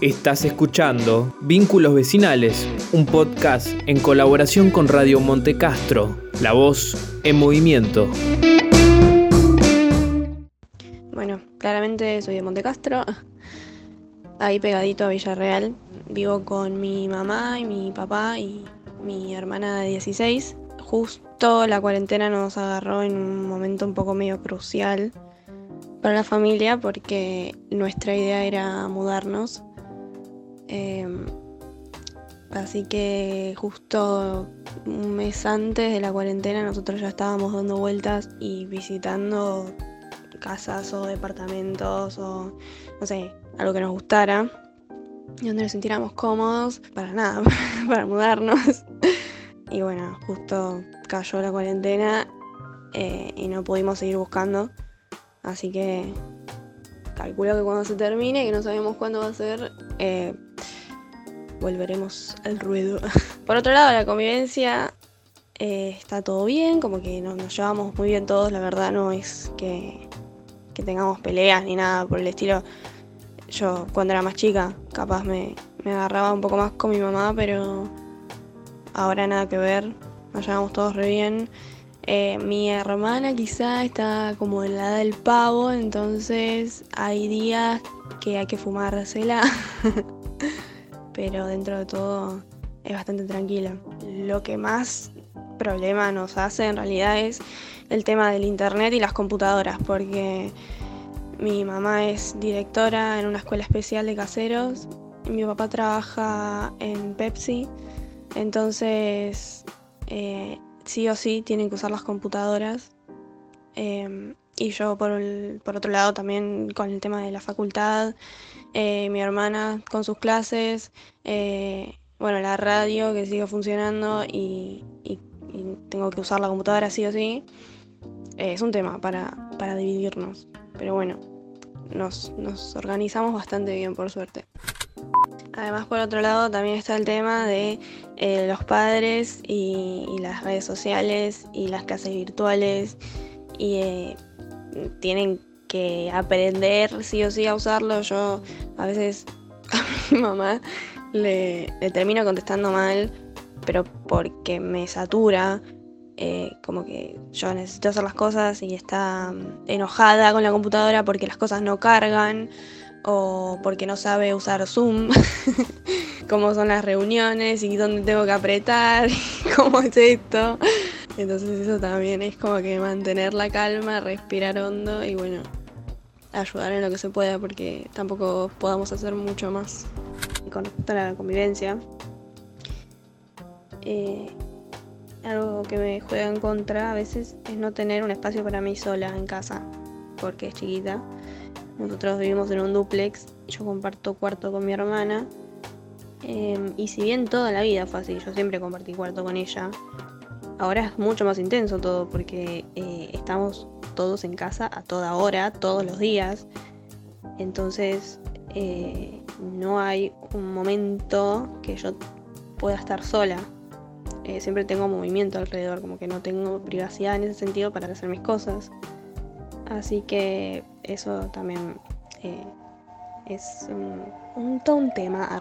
Estás escuchando Vínculos Vecinales, un podcast en colaboración con Radio Montecastro, la voz en movimiento. Bueno, claramente soy de Montecastro, ahí pegadito a Villarreal. Vivo con mi mamá y mi papá y mi hermana de 16. Justo la cuarentena nos agarró en un momento un poco medio crucial para la familia porque nuestra idea era mudarnos Em, así que justo un mes antes de la cuarentena nosotros ya estábamos dando vueltas y visitando casas o departamentos o no sé, algo que nos gustara y donde nos sintiéramos cómodos para nada, para mudarnos. Y bueno, justo cayó la cuarentena eh, y no pudimos seguir buscando. Así que calculo que cuando se termine, que no sabemos cuándo va a ser, eh, volveremos al ruedo. Por otro lado, la convivencia eh, está todo bien, como que nos, llevamos muy bien todos, la verdad no es que, tengamos peleas ni nada por el estilo. Yo cuando era más chica, capaz me, agarraba un poco más con mi mamá, pero ahora nada que ver, nos llevamos todos re bien. Eh, mi hermana quizá está como en la del pavo, entonces hay días que hay que fumársela. pero dentro de todo es bastante tranquila. Lo que más problema nos hace en realidad es el tema del internet y las computadoras, porque mi mamá es directora en una escuela especial de caseros, mi papá trabaja en Pepsi, entonces eh, sí o sí tienen que usar las computadoras. Em, y yo por, por otro lado también con el tema de la facultad eh, mi hermana con sus clases, eh, bueno, la radio que sigue funcionando y, tengo que usar la computadora sí o sí. Eh, es un tema para, para dividirnos, pero bueno, nos, organizamos bastante bien por suerte. Además, por otro lado, también está el tema de los padres y, y, las redes sociales y las clases virtuales. Y tienen que aprender sí o sí a usarlo. Yo a veces a mi mamá le, termino contestando mal, pero porque me satura. Eh, como que yo necesito hacer las cosas y está mm, enojada con la computadora porque las cosas no cargan o porque no sabe usar Zoom, cómo son las reuniones y dónde tengo que apretar cómo es esto. Entonces eso también es como que mantener la calma, respirar hondo y bueno, ayudar en lo que se pueda porque tampoco podamos hacer mucho más. Con respecto a la convivencia, eh, algo que me juega en contra a veces es no tener un espacio para mí sola en casa, porque es chiquita. Nosotros vivimos en un duplex, yo comparto cuarto con mi hermana. Em, y si bien toda la vida fue así, yo siempre compartí cuarto con ella, ahora es mucho más intenso todo porque eh, estamos todos en casa a toda hora, todos los días. Entonces eh, no hay un momento que yo pueda estar sola. Eh, siempre tengo movimiento alrededor, como que no tengo privacidad en ese sentido para hacer mis cosas. Así que eso también es un, un, un tema.